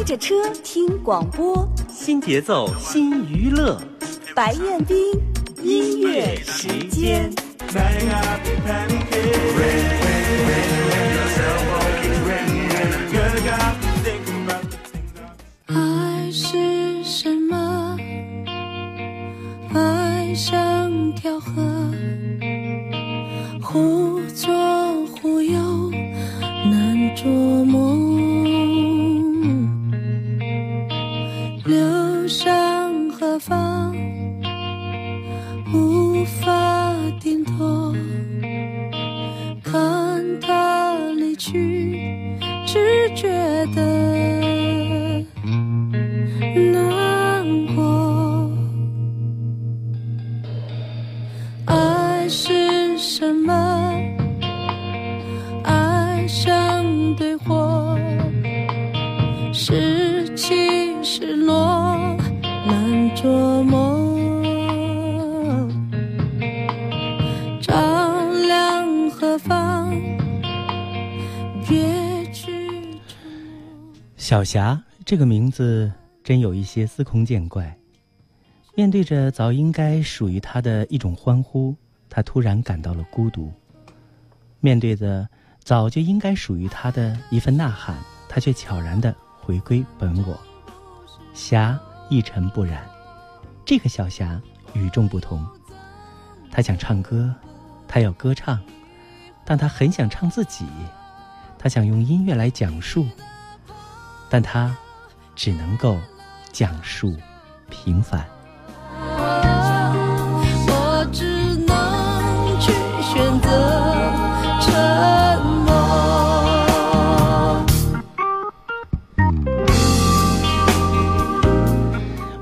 开着车听广播，新节奏新娱乐，白彦斌音乐时间。爱是什么？爱像条河，忽左忽右，难捉摸。爱像堆火，是起是落，难捉摸。照亮何方？别去。小霞这个名字真有一些司空见惯。面对着早应该属于她的一种欢呼，她突然感到了孤独；面对着早就应该属于他的一份呐喊，他却悄然的回归本我。霞一尘不染，这个小霞与众不同。她想唱歌，她要歌唱，但她很想唱自己。她想用音乐来讲述，但她只能够讲述平凡。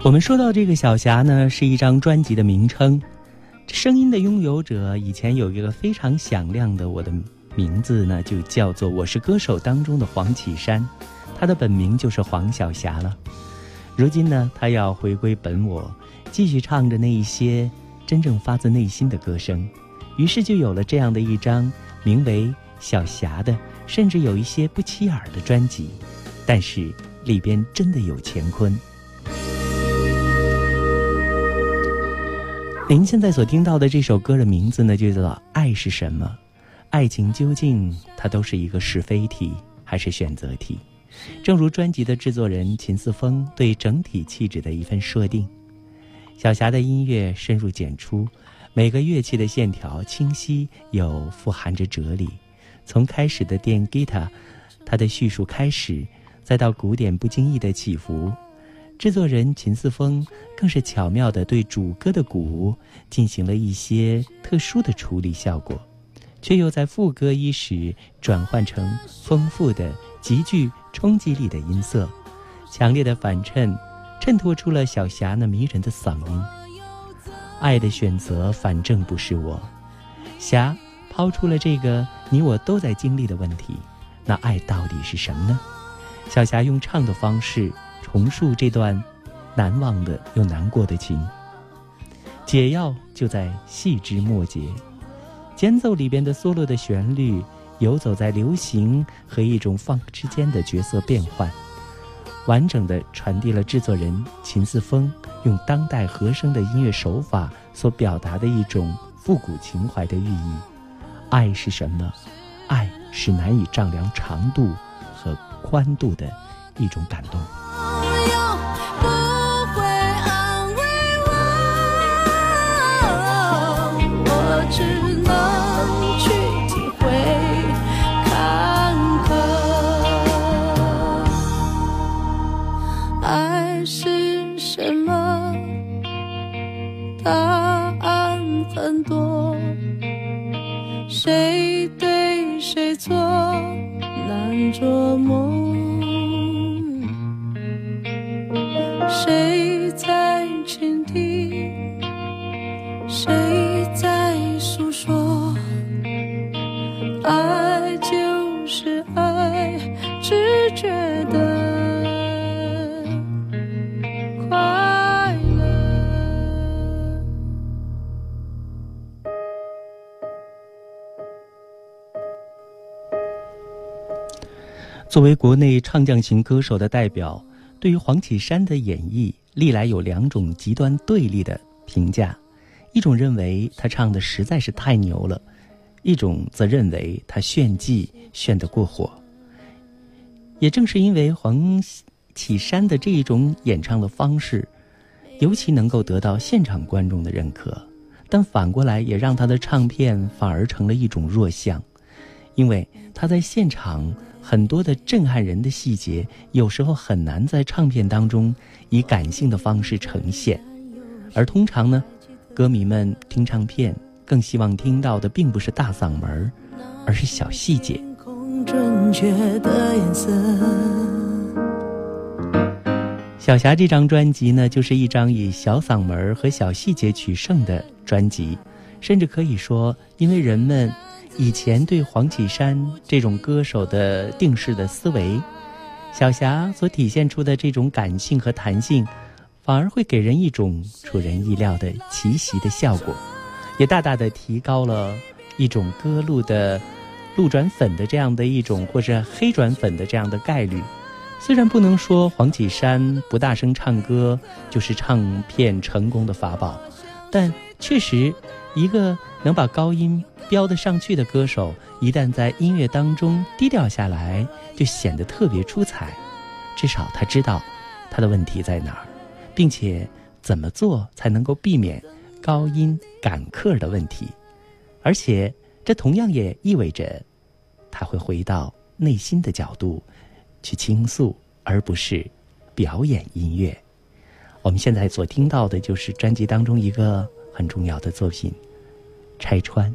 我们说到这个小霞呢，是一张专辑的名称。声音的拥有者以前有一个非常响亮的我的名字呢，就叫做《我是歌手》当中的黄绮珊，她的本名就是黄小霞了。如今呢，她要回归本我，继续唱着那一些真正发自内心的歌声，于是就有了这样的一张名为《小霞》的，甚至有一些不起眼的专辑，但是里边真的有乾坤。您现在所听到的这首歌的名字呢，就叫做《爱是什么》。爱情究竟它都是一个是非题，还是选择题？正如专辑的制作人秦四峰对整体气质的一份设定。小霞的音乐深入简出，每个乐器的线条清晰又富含着哲理。从开始的电吉他，它的叙述开始，再到鼓点不经意的起伏。制作人秦四峰更是巧妙地对主歌的鼓进行了一些特殊的处理效果，却又在副歌伊始转换成丰富的、极具冲击力的音色，强烈的反衬衬托出了小霞那迷人的嗓音。爱的选择，反正不是我。霞抛出了这个你我都在经历的问题，那爱到底是什么呢？小霞用唱的方式。重述这段难忘的又难过的情，解药就在细枝末节。间奏里边的 solo 的旋律游走在流行和一种 funk 之间的角色变换，完整的传递了制作人秦四峰用当代和声的音乐手法所表达的一种复古情怀的寓意。爱是什么？爱是难以丈量长度和宽度的一种感动。做梦。谁在倾听？谁在诉说？爱就是爱，只觉的作为国内唱将型歌手的代表，对于黄绮珊的演绎，历来有两种极端对立的评价：一种认为她唱的实在是太牛了，一种则认为她炫技炫得过火。也正是因为黄绮珊的这一种演唱的方式，尤其能够得到现场观众的认可，但反过来也让她的唱片反而成了一种弱项，因为她在现场。很多的震撼人的细节，有时候很难在唱片当中以感性的方式呈现，而通常呢，歌迷们听唱片更希望听到的并不是大嗓门而是小细节。小霞这张专辑呢，就是一张以小嗓门和小细节取胜的专辑，甚至可以说，因为人们。以前对黄绮珊这种歌手的定式的思维，小霞所体现出的这种感性和弹性，反而会给人一种出人意料的奇袭的效果，也大大的提高了一种歌路的路转粉的这样的一种，或者黑转粉的这样的概率。虽然不能说黄绮珊不大声唱歌就是唱片成功的法宝，但确实一个能把高音。飙得上去的歌手，一旦在音乐当中低调下来，就显得特别出彩。至少他知道他的问题在哪儿，并且怎么做才能够避免高音赶客的问题。而且，这同样也意味着他会回到内心的角度去倾诉，而不是表演音乐。我们现在所听到的就是专辑当中一个很重要的作品《拆穿》。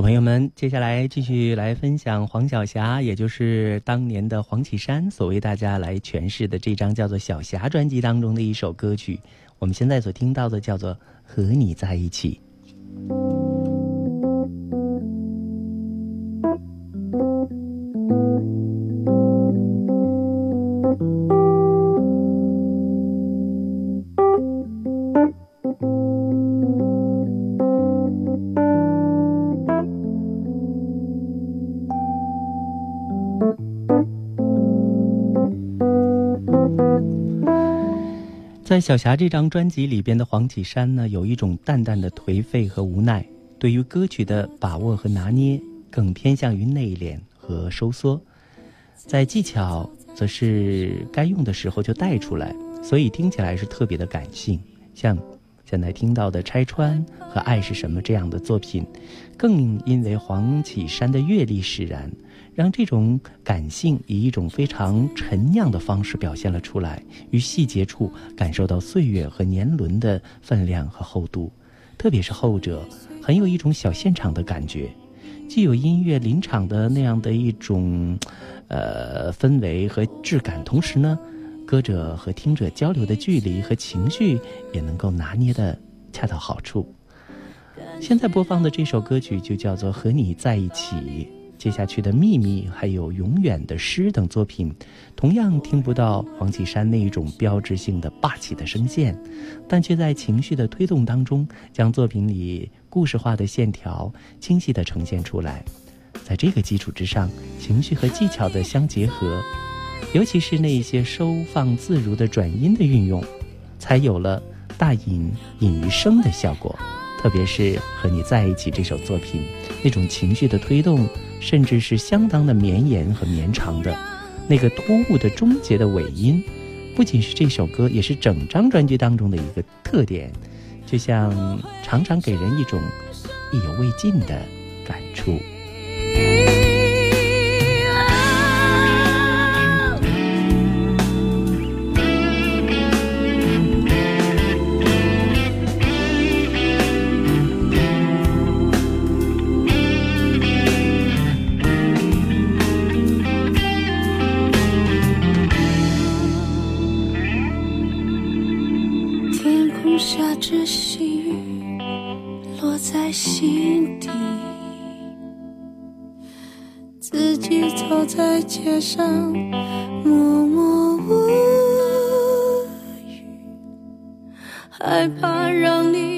朋友们，接下来继续来分享黄小霞，也就是当年的黄绮珊所为大家来诠释的这张叫做《小霞》专辑当中的一首歌曲。我们现在所听到的叫做《和你在一起》。小霞这张专辑里边的黄绮珊呢，有一种淡淡的颓废和无奈，对于歌曲的把握和拿捏更偏向于内敛和收缩，在技巧则是该用的时候就带出来，所以听起来是特别的感性。像现在听到的《拆穿》和《爱是什么》这样的作品，更因为黄绮珊的阅历使然。让这种感性以一种非常沉酿的方式表现了出来，于细节处感受到岁月和年轮的分量和厚度，特别是后者，很有一种小现场的感觉。既有音乐临场的那样的一种，呃氛围和质感，同时呢，歌者和听者交流的距离和情绪也能够拿捏的恰到好处。现在播放的这首歌曲就叫做《和你在一起》。接下去的秘密，还有永远的诗等作品，同样听不到黄绮珊那一种标志性的霸气的声线，但却在情绪的推动当中，将作品里故事化的线条清晰地呈现出来。在这个基础之上，情绪和技巧的相结合，尤其是那一些收放自如的转音的运用，才有了大隐隐于声的效果。特别是和你在一起这首作品，那种情绪的推动。甚至是相当的绵延和绵长的，那个突兀的终结的尾音，不仅是这首歌，也是整张专辑当中的一个特点，就像常常给人一种意犹未尽的感触。只细雨落在心底自己走在街上默默无语害怕让你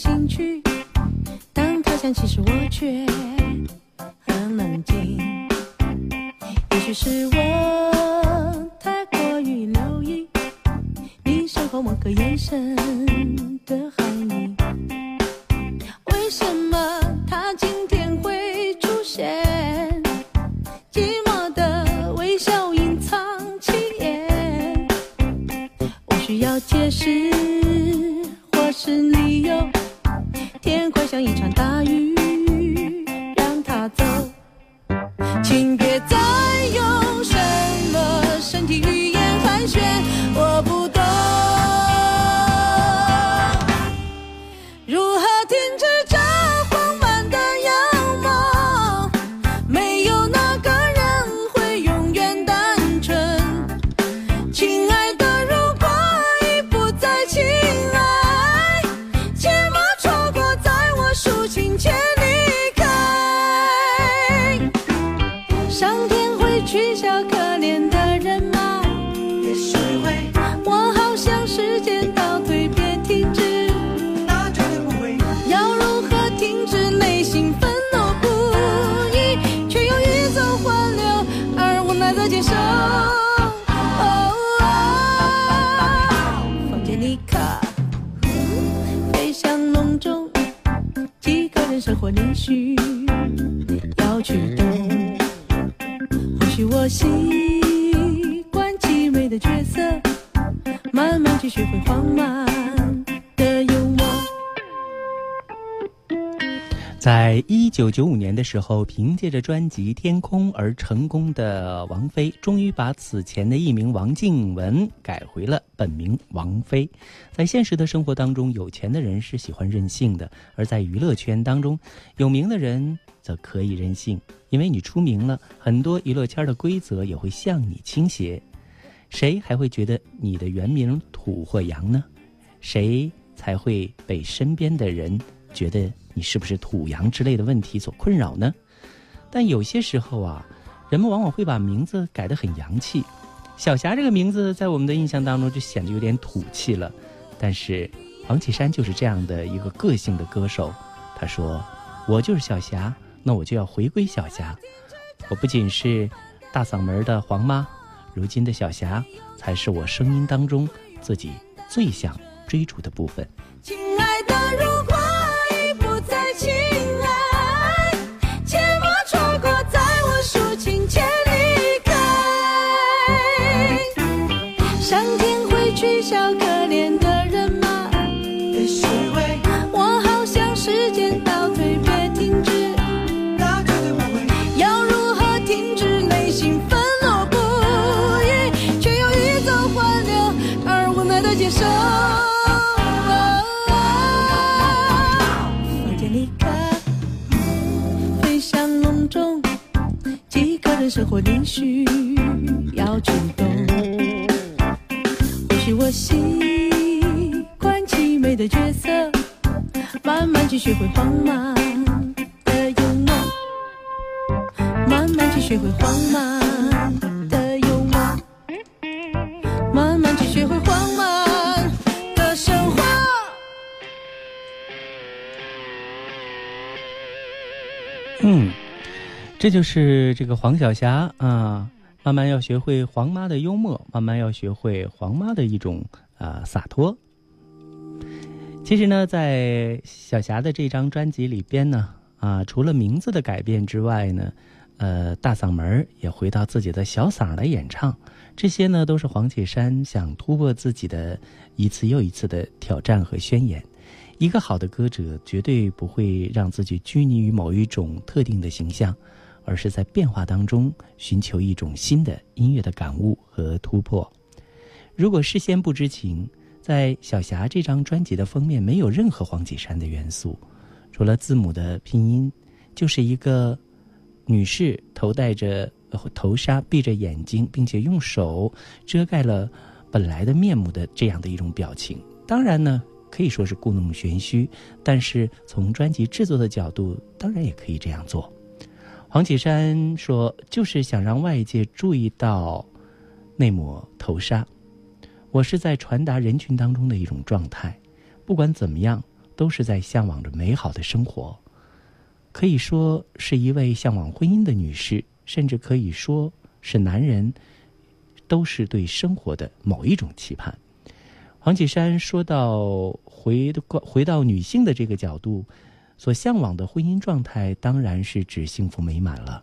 兴趣当他想起时我却很冷静。也许是我太过于留意你身后某个眼神九九五年的时候，凭借着专辑《天空》而成功的王菲，终于把此前的艺名王静雯改回了本名王菲。在现实的生活当中，有钱的人是喜欢任性的；而在娱乐圈当中，有名的人则可以任性，因为你出名了，很多娱乐圈的规则也会向你倾斜。谁还会觉得你的原名土或洋呢？谁才会被身边的人觉得？你是不是土洋之类的问题所困扰呢？但有些时候啊，人们往往会把名字改得很洋气。小霞这个名字在我们的印象当中就显得有点土气了。但是黄绮珊就是这样的一个个性的歌手。她说：“我就是小霞，那我就要回归小霞。我不仅是大嗓门的黄妈，如今的小霞才是我声音当中自己最想追逐的部分。”亲爱的，如果。学会慌忙的幽默，慢慢去学会慌忙的幽默，慢慢去学会慌忙的生活。嗯。这就是这个黄晓霞啊，慢慢要学会黄妈的幽默，慢慢要学会黄妈的一种啊洒脱。其实呢，在小霞的这张专辑里边呢，啊，除了名字的改变之外呢，呃，大嗓门也回到自己的小嗓来演唱，这些呢都是黄绮珊想突破自己的一次又一次的挑战和宣言。一个好的歌者绝对不会让自己拘泥于某一种特定的形象。而是在变化当中寻求一种新的音乐的感悟和突破。如果事先不知情，在《小霞》这张专辑的封面没有任何黄绮珊的元素，除了字母的拼音，就是一个女士头戴着头纱、闭着眼睛，并且用手遮盖了本来的面目的这样的一种表情。当然呢，可以说是故弄玄虚，但是从专辑制作的角度，当然也可以这样做。黄绮珊说：“就是想让外界注意到那抹头纱，我是在传达人群当中的一种状态。不管怎么样，都是在向往着美好的生活。可以说是一位向往婚姻的女士，甚至可以说是男人，都是对生活的某一种期盼。”黄绮珊说到：“回回到女性的这个角度。”所向往的婚姻状态当然是指幸福美满了，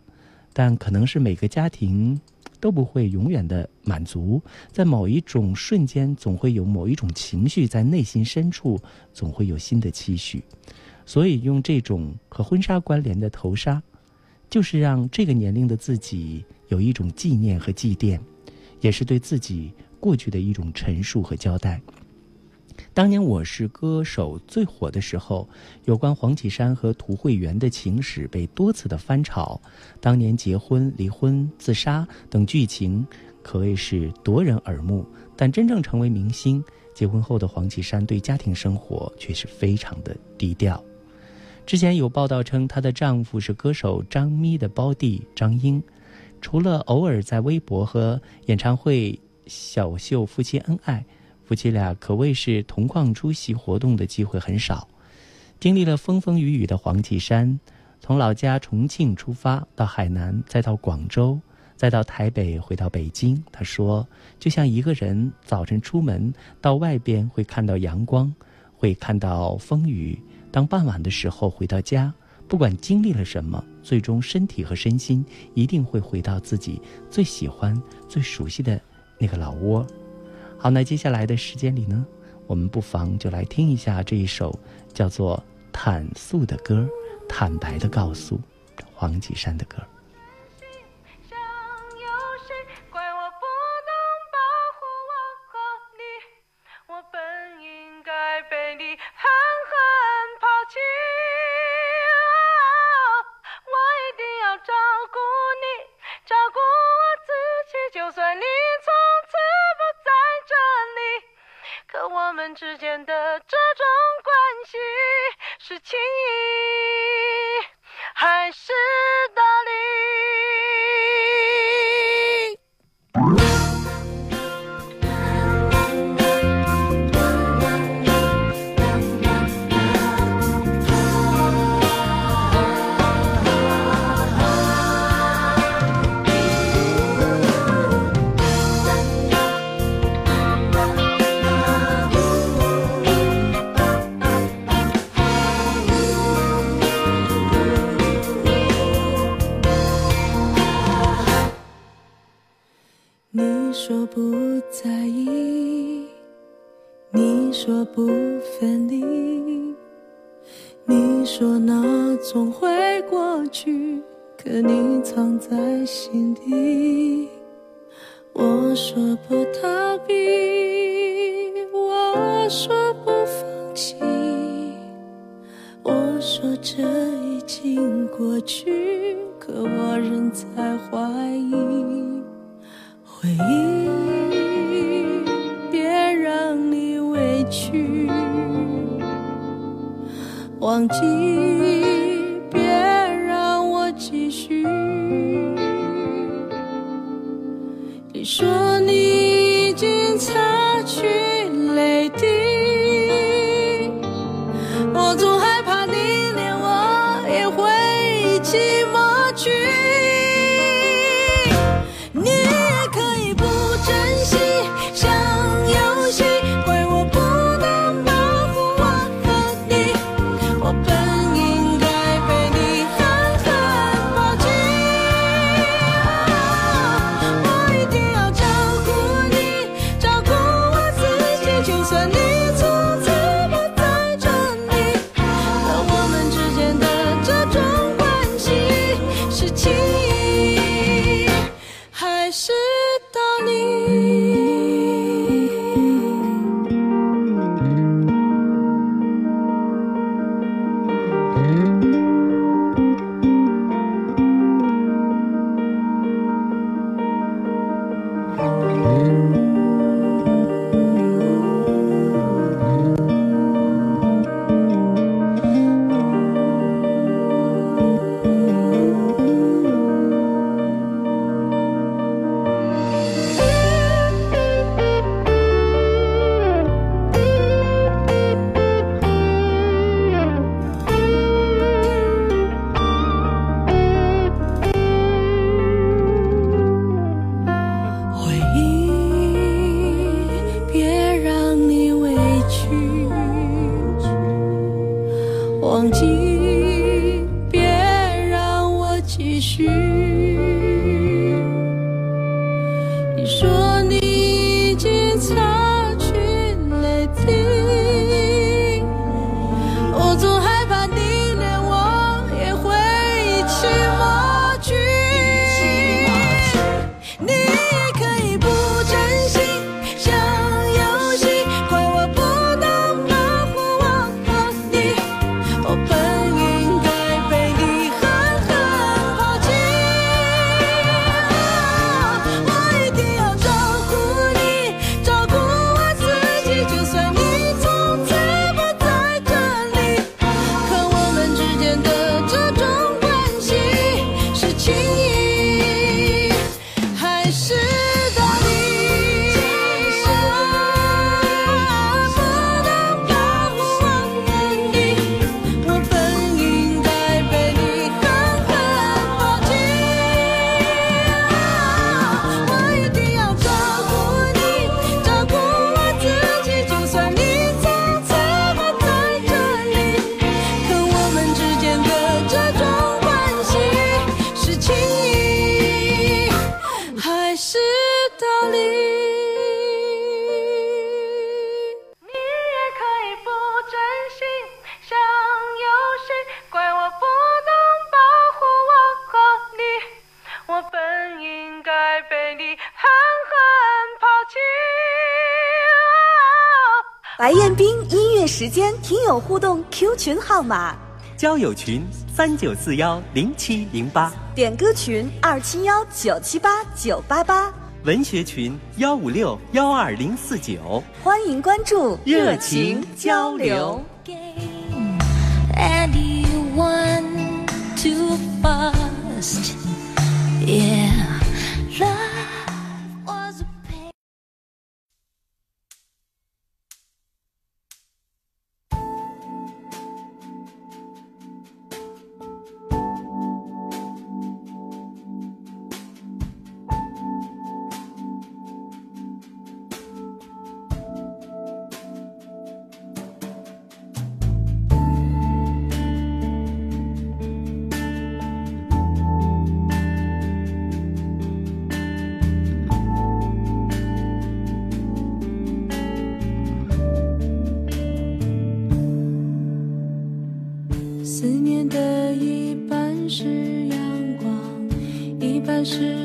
但可能是每个家庭都不会永远的满足，在某一种瞬间，总会有某一种情绪在内心深处，总会有新的期许，所以用这种和婚纱关联的头纱，就是让这个年龄的自己有一种纪念和祭奠，也是对自己过去的一种陈述和交代。当年《我是歌手》最火的时候，有关黄绮珊和涂慧源的情史被多次的翻炒。当年结婚、离婚、自杀等剧情可谓是夺人耳目。但真正成为明星，结婚后的黄绮珊对家庭生活却是非常的低调。之前有报道称，她的丈夫是歌手张咪的胞弟张英，除了偶尔在微博和演唱会小秀夫妻恩爱。夫妻俩可谓是同框出席活动的机会很少。经历了风风雨雨的黄绮珊，从老家重庆出发，到海南，再到广州，再到台北，回到北京。她说：“就像一个人早晨出门，到外边会看到阳光，会看到风雨；当傍晚的时候回到家，不管经历了什么，最终身体和身心一定会回到自己最喜欢、最熟悉的那个老窝。”好，那接下来的时间里呢，我们不妨就来听一下这一首叫做《坦诉》的歌。坦白的告诉黄绮珊的歌。可你藏在心底我说不逃避我说不放弃我说这已经过去可我仍在怀疑回忆别让你委屈？忘记时间听友互动 Q 群号码：交友群三九四幺零七零八，点歌群二七幺九七八九八八，文学群幺五六幺二零四九。欢迎关注，热情交流。anyone too fast. Yeah,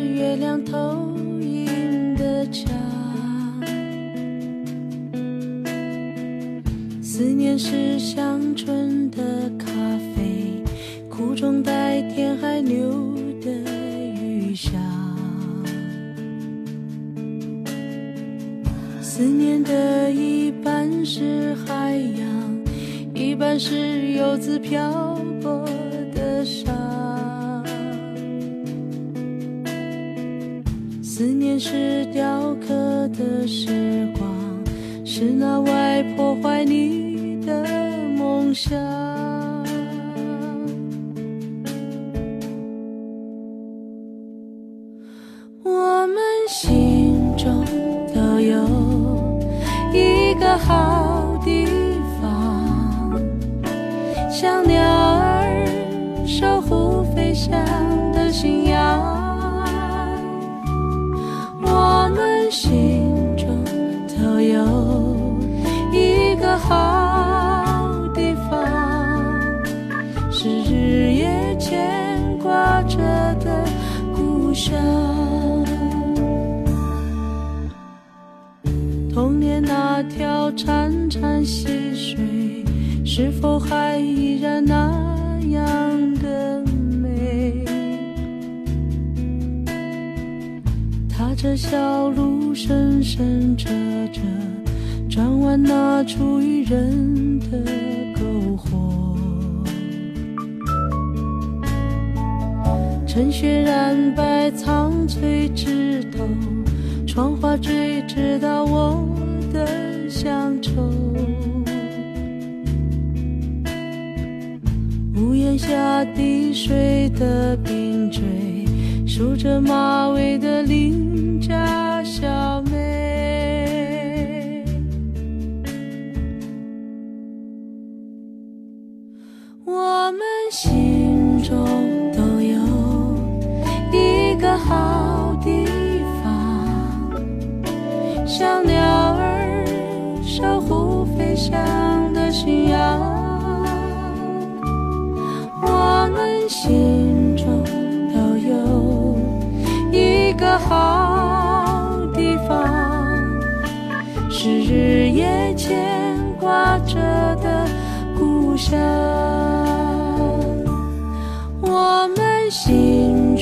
月亮投影的墙。思念是香醇的咖啡，苦中带甜还留的余香。思念的一半是海洋，一半是游子漂是雕刻的时光，是那外破坏你的梦想。我们心中都有一个好地方，像鸟儿守护飞翔潺潺溪水，是否还依然那样的美？踏着小路，深深折着，转弯那处渔人的篝火。趁雪染白苍翠枝头，窗花坠直到我的乡愁。屋檐下滴水的冰锥，梳着马尾的邻家小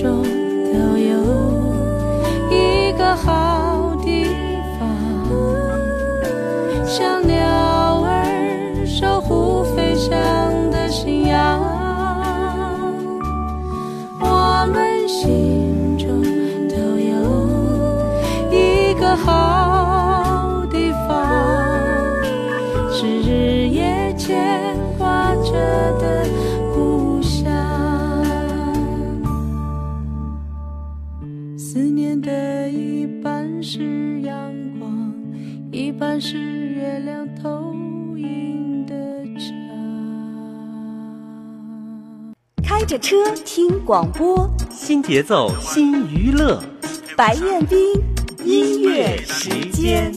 中。着车听广播，新节奏，新娱乐，白彦斌音乐时间。